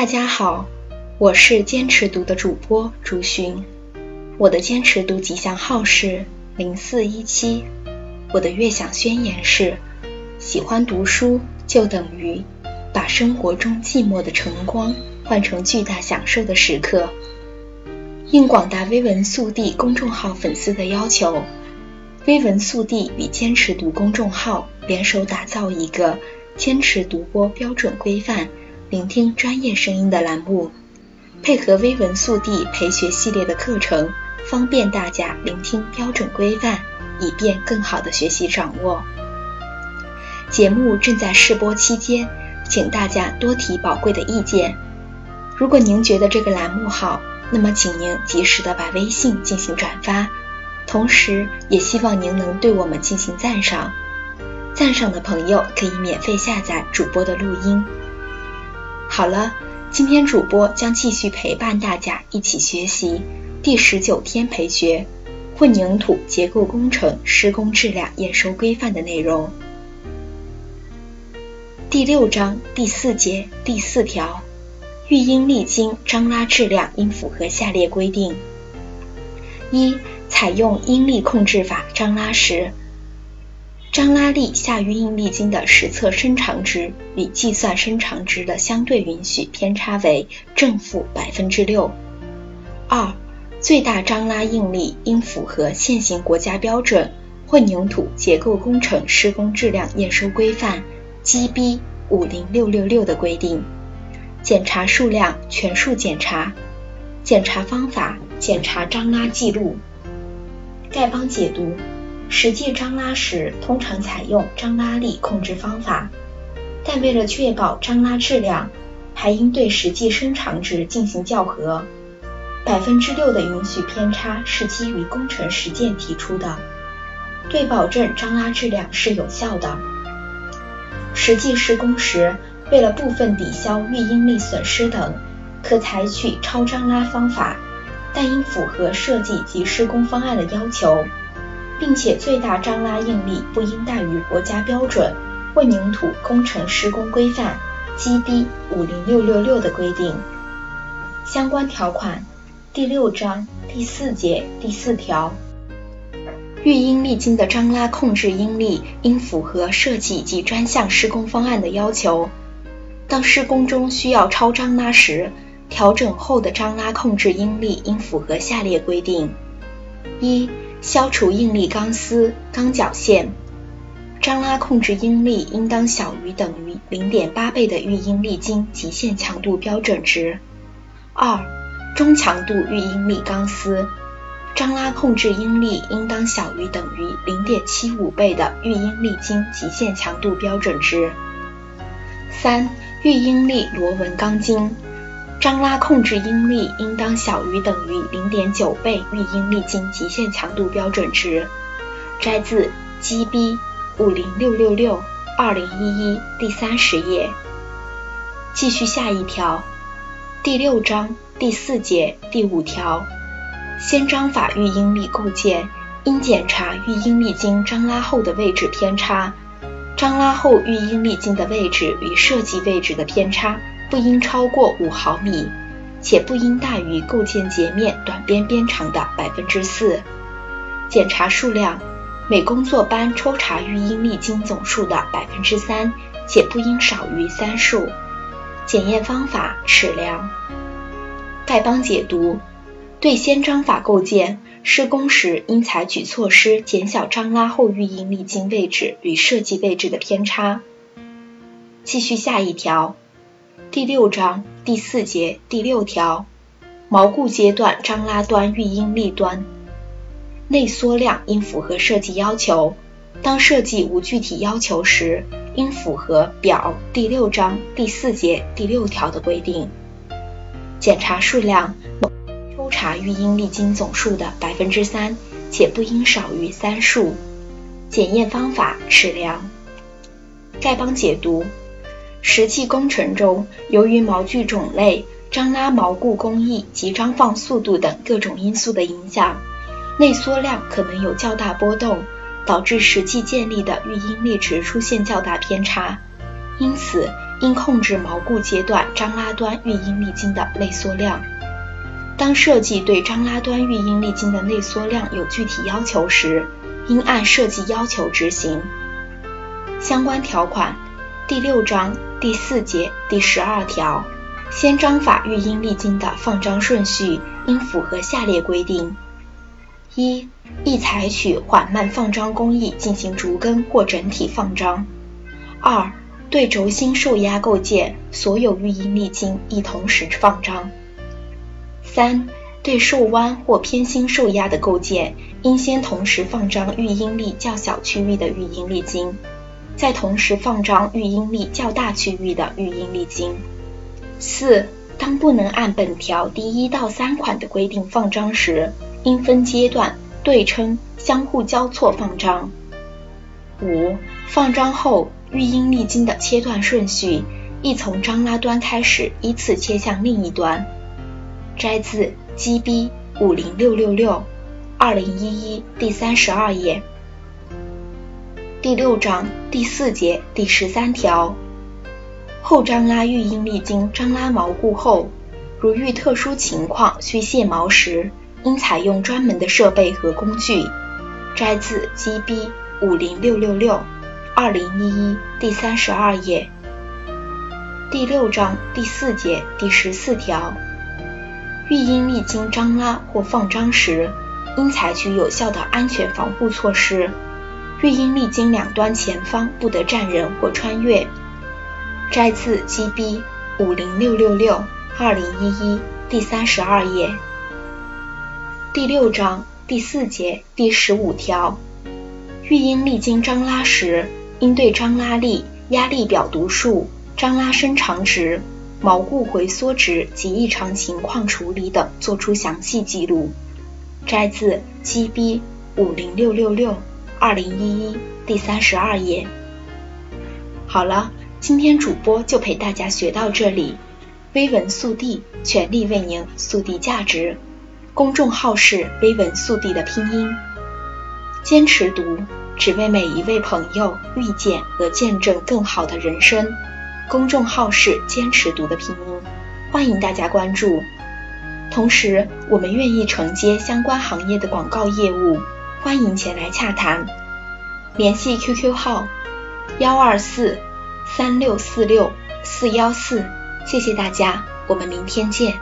大家好，我是坚持读的主播朱寻，我的坚持读吉祥号是零四一七，我的悦享宣言是：喜欢读书就等于把生活中寂寞的晨光换成巨大享受的时刻。应广大微文速递公众号粉丝的要求，微文速递与坚持读公众号联手打造一个坚持读播标准规范。聆听专业声音的栏目，配合微文速递陪学系列的课程，方便大家聆听标准规范，以便更好的学习掌握。节目正在试播期间，请大家多提宝贵的意见。如果您觉得这个栏目好，那么请您及时的把微信进行转发，同时也希望您能对我们进行赞赏。赞赏的朋友可以免费下载主播的录音。好了，今天主播将继续陪伴大家一起学习第十九天培学混凝土结构工程施工质量验收规范的内容。第六章第四节第四条，育婴沥晶张拉质量应符合下列规定：一、采用应力控制法张拉时。张拉力下于应力筋的实测伸长值与计算伸长值的相对允许偏差为正负百分之六。二、最大张拉应力应符合现行国家标准混凝土结构工程施工质量验收规范 GB 五零六六六的规定。检查数量全数检查。检查方法检查张拉记录。丐帮解读。实际张拉时，通常采用张拉力控制方法，但为了确保张拉质量，还应对实际伸长值进行校核。百分之六的允许偏差是基于工程实践提出的，对保证张拉质量是有效的。实际施工时，为了部分抵消预应力损失等，可采取超张拉方法，但应符合设计及施工方案的要求。并且最大张拉应力不应大于国家标准混凝土工程施工规范 GB 五零六六六的规定。相关条款第六章第四节第四条，育婴沥晶的张拉控制应力应符合设计及专项施工方案的要求。当施工中需要超张拉时，调整后的张拉控制应力应符合下列规定：一。消除应力钢丝、钢绞线，张拉控制应力应当小于等于零点八倍的育婴力筋极限强度标准值。二、中强度育婴力钢丝，张拉控制应力应当小于等于零点七五倍的育婴力筋极限强度标准值。三、育婴力螺纹钢筋。张拉控制应力应当小于等于零点九倍育婴沥晶极限强度标准值。摘自 GB 五零六六六二零一一第三十页。继续下一条，第六章第四节第五条，先张法预应力构件应检查育婴沥晶张拉后的位置偏差，张拉后育婴沥晶的位置与设计位置的偏差。不应超过五毫米，且不应大于构件截面短边边长的百分之四。检查数量，每工作班抽查育婴沥晶总数的百分之三，且不应少于三数。检验方法，尺量。丐帮解读：对先张法构件施工时，应采取措施减小张拉后育婴沥晶位置与设计位置的偏差。继续下一条。第六章第四节第六条，锚固阶段张拉端育婴力端内缩量应符合设计要求。当设计无具体要求时，应符合表第六章第四节第六条的规定。检查数量，抽查育婴沥晶总数的百分之三，且不应少于三数。检验方法，尺量。丐帮解读。实际工程中，由于锚具种类、张拉锚固工艺及张放速度等各种因素的影响，内缩量可能有较大波动，导致实际建立的育婴力值出现较大偏差。因此，应控制毛固阶段张拉端育婴力筋的内缩量。当设计对张拉端育婴力筋的内缩量有具体要求时，应按设计要求执行。相关条款：第六章第四节第十二条，先章法育婴力经的放张顺序应符合下列规定：一、宜采取缓慢放张工艺进行逐根或整体放张；二、对轴心受压构件所有育婴力经亦同时放张；三、对受弯或偏心受压的构件，应先同时放张育婴力较小区域的育婴力经。再同时放张育婴力较大区域的育婴力经。四、当不能按本条第一到三款的规定放张时，应分阶段对称、相互交错放张。五、放张后，育婴力经的切断顺序，亦从张拉端开始，依次切向另一端。摘自 GB 五零六六六，二零一一第三十二页。第六章第四节第十三条，后张拉育婴力经张拉毛固后，如遇特殊情况需卸毛时，应采用专门的设备和工具。摘自 GB 五零六六六，二零一一第三十二页。第六章第四节第十四条，育婴力经张拉或放张时，应采取有效的安全防护措施。育婴力经两端前方不得站人或穿越。摘自 GB 五零六六六二零一一第三十二页。第六章第四节第十五条，育婴力经张拉时，应对张拉力、压力表读数、张拉伸长值、毛固回缩值及异常情况处理等作出详细记录。摘自 GB 五零六六六。二零一一第三十二页。好了，今天主播就陪大家学到这里。微文速递，全力为您速递价值。公众号是微文速递的拼音。坚持读，只为每一位朋友遇见和见证更好的人生。公众号是坚持读的拼音，欢迎大家关注。同时，我们愿意承接相关行业的广告业务。欢迎前来洽谈，联系 QQ 号幺二四三六四六四幺四，谢谢大家，我们明天见。